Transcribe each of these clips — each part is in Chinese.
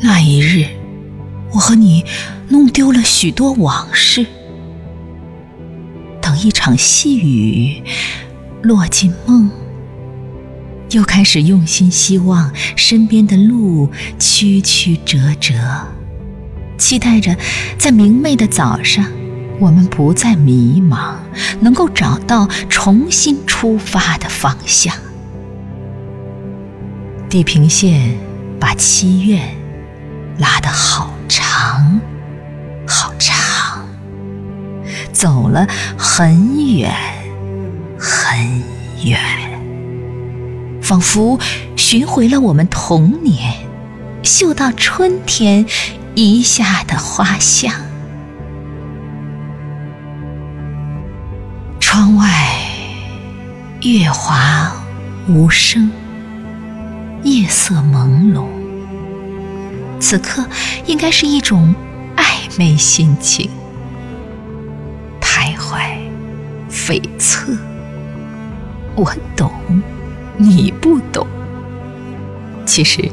那一日，我和你弄丢了许多往事。等一场细雨落进梦，又开始用心希望身边的路曲曲折折，期待着在明媚的早上，我们不再迷茫，能够找到重新出发的方向。地平线把七月。拉得好长，好长，走了很远，很远，仿佛寻回了我们童年，嗅到春天遗下的花香。窗外月华无声，夜色朦胧。此刻应该是一种暧昧心情，徘徊、悱恻。我懂，你不懂。其实，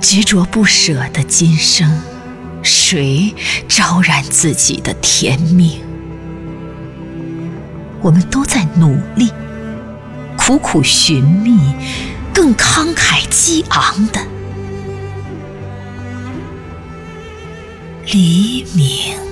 执着不舍的今生，谁招燃自己的天命？我们都在努力，苦苦寻觅更慷慨激昂的。黎明。